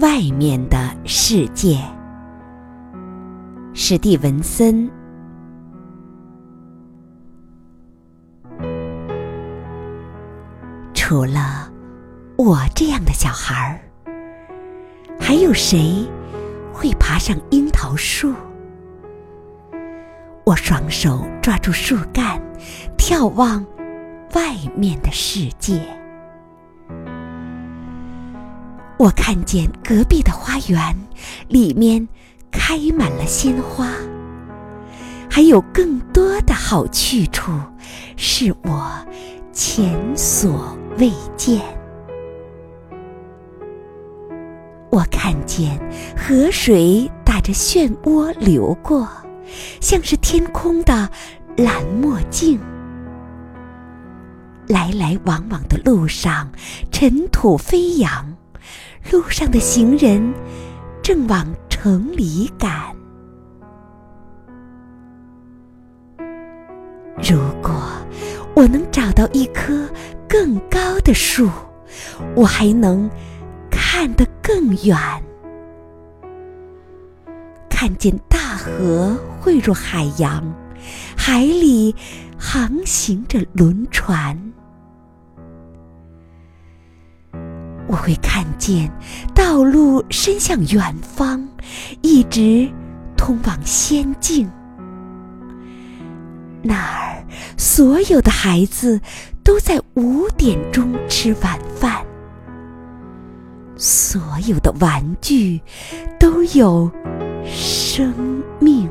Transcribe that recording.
外面的世界。史蒂文森。除了我这样的小孩儿，还有谁会爬上樱桃树？我双手抓住树干，眺望外面的世界。我看见隔壁的花园里面开满了鲜花，还有更多的好去处是我前所未见。我看见河水打着漩涡流过，像是天空的蓝墨镜。来来往往的路上，尘土飞扬。路上的行人正往城里赶。如果我能找到一棵更高的树，我还能看得更远，看见大河汇入海洋，海里航行着轮船。我会看见道路伸向远方，一直通往仙境。那儿，所有的孩子都在五点钟吃晚饭，所有的玩具都有生命。